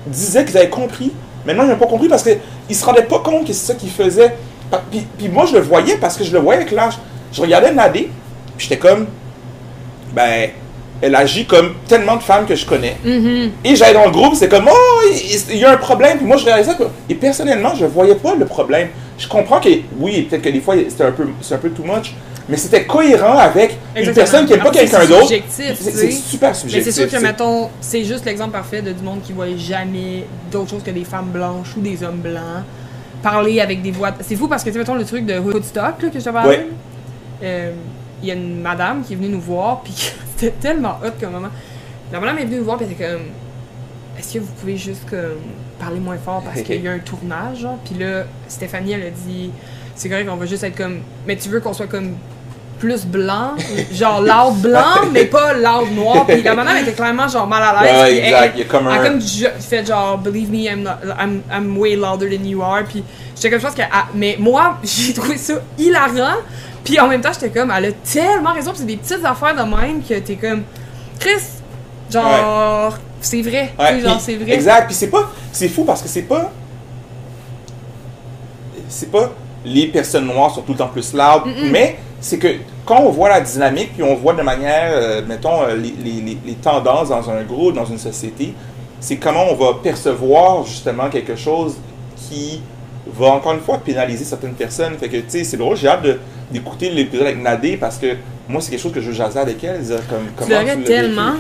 Speaker 3: disaient qu'ils avaient compris. Maintenant, ils n'ont pas compris parce qu'ils ne se rendaient pas compte que c'est ça qu'ils faisaient. Puis, puis moi, je le voyais parce que je le voyais avec l'âge. Je regardais Nadé, puis j'étais comme, ben, elle agit comme tellement de femmes que je connais.
Speaker 1: Mhm.
Speaker 3: Et j'allais dans le groupe, c'est comme, oh, il il y a un problème. Puis moi, je réalisais que, et personnellement, je voyais pas le problème. Je comprends que, oui, peut-être que des fois, c'était un peu, c'est un peu too much, mais c'était cohérent avec une
Speaker 1: Exactement.
Speaker 3: personne qui n'aime pas quelqu'un d'autre. C'est c'est super
Speaker 1: Mais
Speaker 3: subjectif.
Speaker 1: c'est sûr que, mettons, c'est juste l'exemple parfait de du monde qui voit jamais d'autre chose que des femmes blanches ou des hommes blancs parler avec des voix. C'est fou parce que, tu mettons, le truc de Woodstock là, que je te.
Speaker 3: Ouais.
Speaker 1: euh, Il y a une madame qui est venue nous voir, puis c'était tellement hot comme moment. La madame est venue nous voir, puis elle était comme Est-ce que vous pouvez juste comme, parler moins fort parce qu'il y a un tournage, genre? Puis là, Stéphanie, elle a dit C'est correct, on va juste être comme. Mais tu veux qu'on soit comme plus blanc, genre loud blanc, mais pas loud noir. Puis la madame était clairement genre mal à l'aise.
Speaker 3: Ouais,
Speaker 1: elle-
Speaker 3: comme
Speaker 1: elle comme fait genre believe me I'm, not- I'm, I'm way louder than you are puis j'étais comme je pense que ah, mais moi j'ai trouvé ça hilarant puis en même temps j'étais comme elle a tellement raison puis c'est des petites affaires de même que t'es comme Chris genre c'est vrai
Speaker 3: Ouais,
Speaker 1: genre c'est vrai
Speaker 3: Exact. Puis c'est pas. C'est fou parce que c'est pas. C'est pas les personnes noires sont tout le temps plus loud. Mais c'est que quand on voit la dynamique, puis on voit de manière, euh, mettons, euh, les- les tendances dans un groupe, dans une société, c'est comment on va percevoir justement quelque chose qui va encore une fois pénaliser certaines personnes. Fait que, tu sais, c'est drôle, j'ai hâte d'écouter l'épisode avec Nadé parce que moi, c'est quelque chose que je veux jaser avec elle. Comme,
Speaker 1: Tu
Speaker 3: comment
Speaker 1: l'aurais
Speaker 3: l'as
Speaker 1: tellement.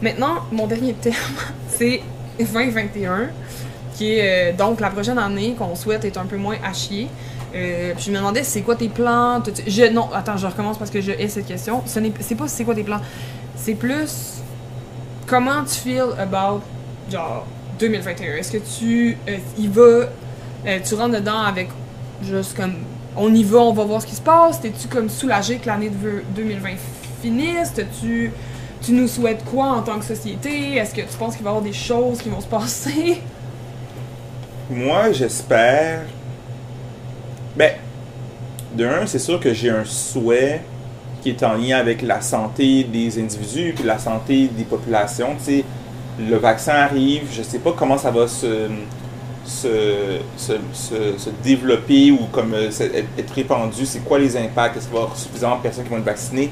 Speaker 1: Maintenant, mon dernier thème, c'est 2021, qui est euh, donc la prochaine année qu'on souhaite être un peu moins à chier. Euh, puis je me demandais, c'est quoi tes plans? Je, non, attends, je recommence parce que je hais cette question. Ce n'est c'est pas c'est quoi tes plans. C'est plus comment tu feel about genre 2021. Est-ce que tu euh, y vas, euh, tu rentres dedans avec juste comme on y va, on va voir ce qui se passe. T'es-tu comme soulagé que l'année de 2020 finisse? T'as-tu tu nous souhaites quoi en tant que société? Est-ce que tu penses qu'il va y avoir des choses qui vont se passer?
Speaker 3: Moi, j'espère. Ben, de un, c'est sûr que j'ai un souhait qui est en lien avec la santé des individus puis la santé des populations. Tu sais, le vaccin arrive, je sais pas comment ça va se, se, se, se- se développer ou comme euh, être, répandu. C'est quoi les impacts? Est-ce qu'il va y avoir suffisamment de personnes qui vont être vaccinées?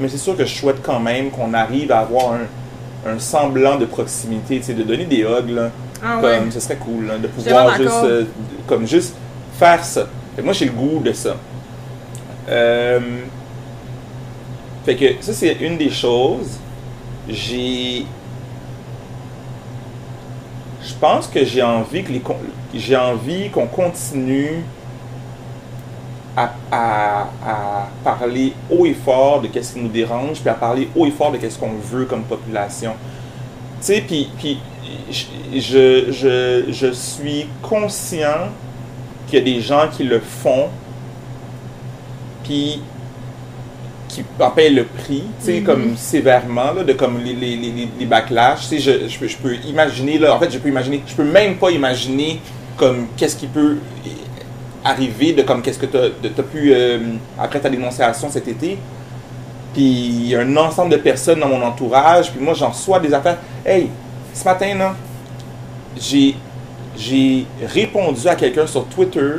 Speaker 3: Mais c'est sûr que je souhaite quand même qu'on arrive à avoir un, un semblant de proximité, de donner des hugs, là.
Speaker 1: Ah ouais.
Speaker 3: Comme, ce serait cool là, de pouvoir juste, euh, comme juste faire ça. Fait que moi, j'ai le goût de ça. Euh, fait que ça, c'est une des choses. J'ai. Je pense que j'ai envie que j'ai envie qu'on continue à, à- à parler haut et fort de qu'est-ce qui nous dérange, puis à parler haut et fort de qu'est-ce qu'on veut comme population. Tu sais, puis, puis je, je, je suis conscient qu'il y a des gens qui le font, puis qui en payent le prix, tu sais,
Speaker 1: Mhm.
Speaker 3: comme sévèrement, là, de comme les, les, les, les backlash. Tu sais, je, je, peux- je peux imaginer, là, en fait, je peux imaginer, je peux même pas imaginer comme qu'est-ce qui peut arriver, de comme qu'est-ce que tu as, pu, euh, après ta dénonciation cet été. Puis il y a un ensemble de personnes dans mon entourage, puis moi j'en reçois des affaires. Hey, ce matin là, j'ai j'ai répondu à quelqu'un sur Twitter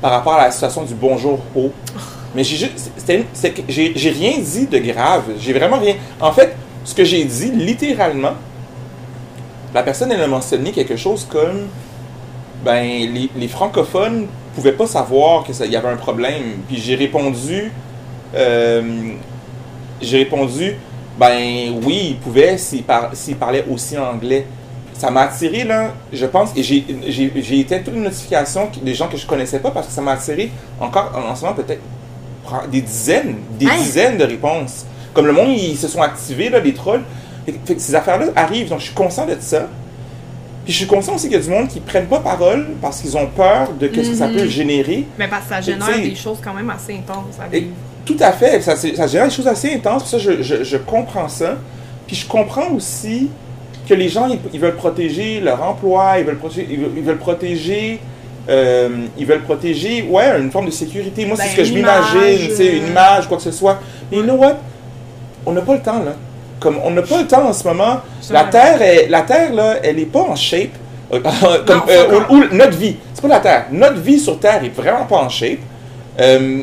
Speaker 3: par rapport à la situation du bonjour haut. Mais j'ai rien dit de grave, j'ai vraiment rien. En fait, ce que j'ai dit littéralement la personne elle a mentionné quelque chose comme ben les, les francophones pouvaient pas savoir que ça- il y avait un problème. Puis j'ai répondu euh, j'ai répondu, ben oui, il pouvait s'il par- s'il parlait aussi anglais. Ça m'a attiré, là, je pense, et j'ai- éteint toutes les notifications des gens que je connaissais pas parce que ça m'a attiré encore, en, ce moment, peut-être des dizaines, des
Speaker 1: Hein?
Speaker 3: dizaines de réponses. Comme le monde, ils se sont activés, là, les trolls. Fait, que- ces affaires-là arrivent, donc je suis conscient de ça. Puis je suis conscient aussi qu'il y a du monde qui prennent pas parole parce qu'ils ont peur de ce que ça
Speaker 1: Mhm.
Speaker 3: peut générer.
Speaker 1: Mais parce que ça génère des choses quand même assez intenses à
Speaker 3: Et-
Speaker 1: vivre.
Speaker 3: Tout à fait. Ça, génère des choses assez intenses. Puis ça, je, je- je comprends ça. Puis je comprends aussi que les gens, ils, ils veulent protéger leur emploi, ils veulent protéger, ils veulent, ils veulent protéger, euh, ils veulent protéger, ouais, une forme de sécurité. Moi,
Speaker 1: Ben,
Speaker 3: c'est ce que je m'imagine, sais, une
Speaker 1: euh.
Speaker 3: image, quoi que ce soit. Mais you know what? On n'a pas le temps, là. Comme on n'a pas le temps en ce moment.
Speaker 1: C'est
Speaker 3: La. Terre, est, la Terre, là, elle n'est pas en shape. Euh, comme,
Speaker 1: Non,
Speaker 3: euh,
Speaker 1: fuck
Speaker 3: ou- ou notre vie. C'est pas la Terre. Notre vie sur Terre est vraiment pas en shape. Euh,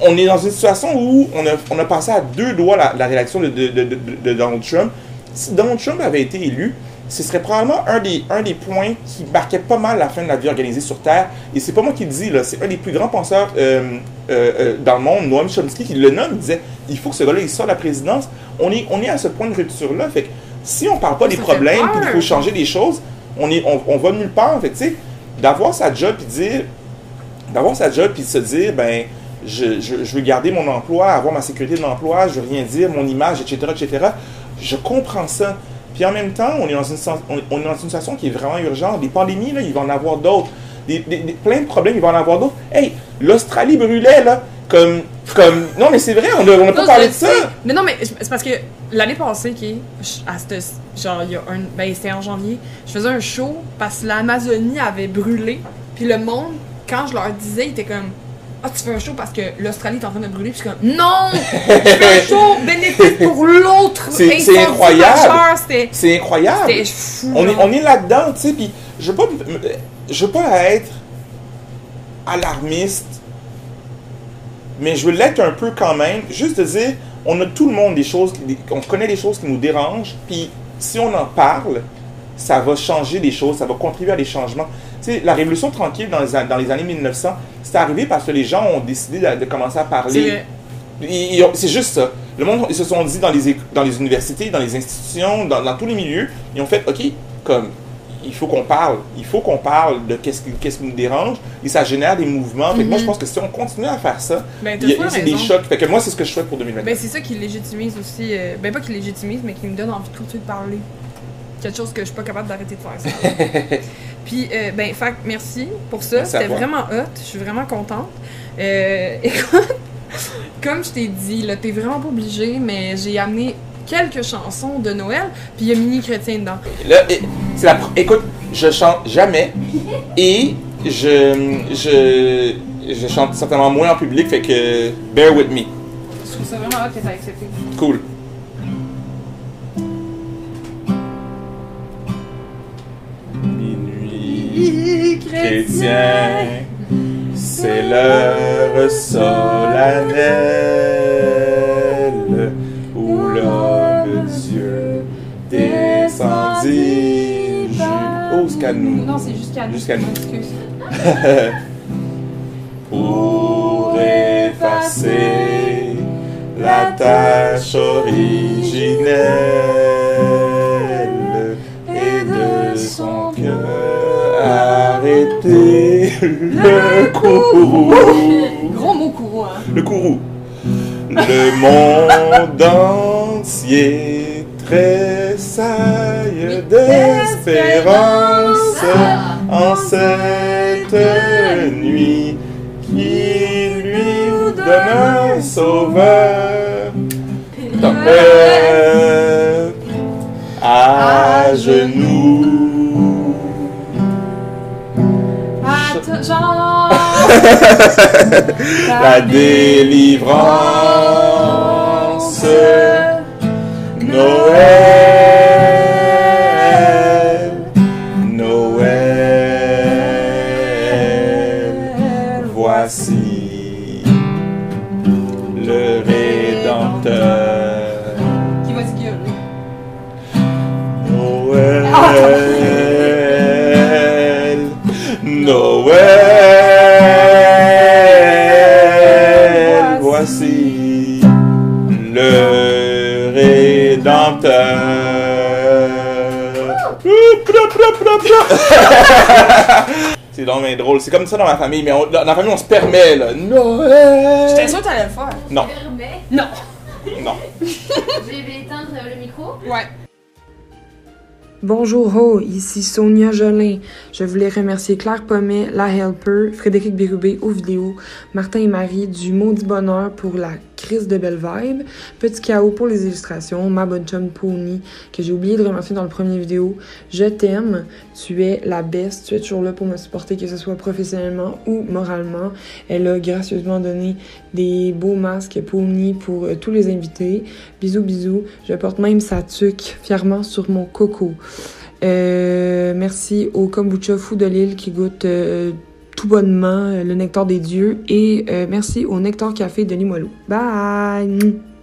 Speaker 3: on est dans une situation où on a, on a passé à deux doigts la, la de- de- de- de Donald Trump. Si Donald Trump avait été élu, ce serait probablement un des, un des points qui marquait pas mal la fin de la vie organisée sur Terre. Et c'est pas moi qui le dis, là, c'est un des plus grands penseurs euh, euh, euh, dans le monde, Noam Chomsky, qui le nomme, il disait il faut que ce gars-là il sorte de la présidence. On est, on est à ce point de rupture-là. Fait que si on parle pas
Speaker 1: Ça
Speaker 3: des
Speaker 1: fait
Speaker 3: problèmes, puis il faut changer des choses, on, est, on, on va nulle part. Fait que, tu sais, d'avoir sa job puis dire d'avoir sa job puis de se dire ben je, je, je veux garder mon emploi, avoir ma sécurité de l'emploi, je veux rien dire, mon image, etc., etc. Je comprends ça. Puis en même temps, on est dans une, on, est dans une situation qui est vraiment urgente. Des pandémies, là, il va en avoir d'autres. Des, des- des- plein de problèmes, il va en avoir d'autres. Hey, l'Australie brûlait, là, comme... comme non, mais c'est vrai, on n'a pas parlé de ça.
Speaker 1: Mais non, mais c'est parce que l'année passée, qui à cette, genre, il y a un, ben, c'était en janvier, je faisais un show parce que l'Amazonie avait brûlé. Puis le monde, quand je leur disais, il était comme, ah, tu fais un show parce que l'Australie est en train de brûler. Puis je suis comme, non! Je fais un show bénéfique pour l'autre!
Speaker 3: C'est- incroyable. C'est incroyable.
Speaker 1: fou.
Speaker 3: On est, on est là-dedans, tu sais, puis je veux pas, je veux pas être alarmiste, mais je veux l'être un peu quand même, juste de dire, on a tout le monde des choses, on connaît des choses qui nous dérangent, puis si on en parle, ça va changer des choses, ça va contribuer à des changements. La révolution tranquille dans les, an- dans les années 1900, c'est arrivé parce que les gens ont décidé de, de commencer à parler. C'est juste ça. Le monde, ils se sont dit dans les, éc- dans les universités, dans les institutions, dans, dans tous les milieux, ils ont fait, OK, comme, il faut qu'on parle. Il faut qu'on parle de qu'est-ce qui, nous dérange. Et ça génère des mouvements. Fait que moi, je pense que si on continue à faire ça,
Speaker 1: Ben,
Speaker 3: il y a- c'est des chocs. Fait que moi, c'est ce que je souhaite pour 2020.
Speaker 1: Ben, c'est ça qui légitimise aussi. euh, ben, pas qui légitimise, mais qui me donne envie de continuer de parler. Quelque chose que je suis pas capable d'arrêter de faire. ça. Puis, euh, ben, fait que merci pour ça. C'était vraiment hot. Je suis vraiment contente. Euh, écoute, comme je t'ai dit, là, t'es vraiment pas obligé, mais j'ai amené quelques chansons de Noël, puis il y a Mini Chrétien dedans.
Speaker 3: Là, c'est la écoute, je chante jamais et je, je, je chante certainement moins en public, fait que bear with me.
Speaker 1: Je trouve ça vraiment hot que t'as accepté.
Speaker 3: Cool. Minuit chrétien, c'est l'heure solennelle où l'homme Dieu descendit. Oh, c'est qu'à nous.
Speaker 1: Non, c'est jusqu'à nous.
Speaker 3: Jusqu'à nous. Pour effacer la tâche originelle et de son arrêter le courroux.
Speaker 1: Gros mot courant, hein.
Speaker 3: Le courroux. Le monde entier tressaille d'espérance en cette nuit qui lui donne un sauveur. Ton peuple à genoux.
Speaker 1: Genre.
Speaker 3: La délivrance. Noël, Noël, voici le Rédempteur.
Speaker 1: Qui va se gueuler.
Speaker 3: Noël, C'est donc bien drôle. C'est comme ça dans ma famille, mais on- dans la famille, on se permet, là. Noël!
Speaker 1: J'étais sûre que t'allais le faire.
Speaker 3: Non,
Speaker 4: Permet.
Speaker 1: Non.
Speaker 3: non.
Speaker 4: Je vais éteindre le micro.
Speaker 1: Ouais.
Speaker 5: Bonjour, ho, ici Sonia Jolin. Je voulais remercier Claire Pommet, La Helper, Frédéric Bérubé aux vidéos, Martin et Marie du Maudit Bonheur pour la crise de belle vibe, Petit Chaos pour les illustrations, ma bonne chum Pony, que j'ai oublié de remercier dans le premier vidéo. Je t'aime, tu es la best, tu es toujours là pour me supporter, que ce soit professionnellement ou moralement. Elle a gracieusement donné des beaux masques Pony pour euh, tous les invités. Bisous, bisous. Je porte même sa tuque fièrement sur mon coco. Euh, merci au kombucha fou de l'île qui goûte euh, tout bonnement euh, le nectar des dieux. Et euh, merci au nectar café de Limoilou. Bye!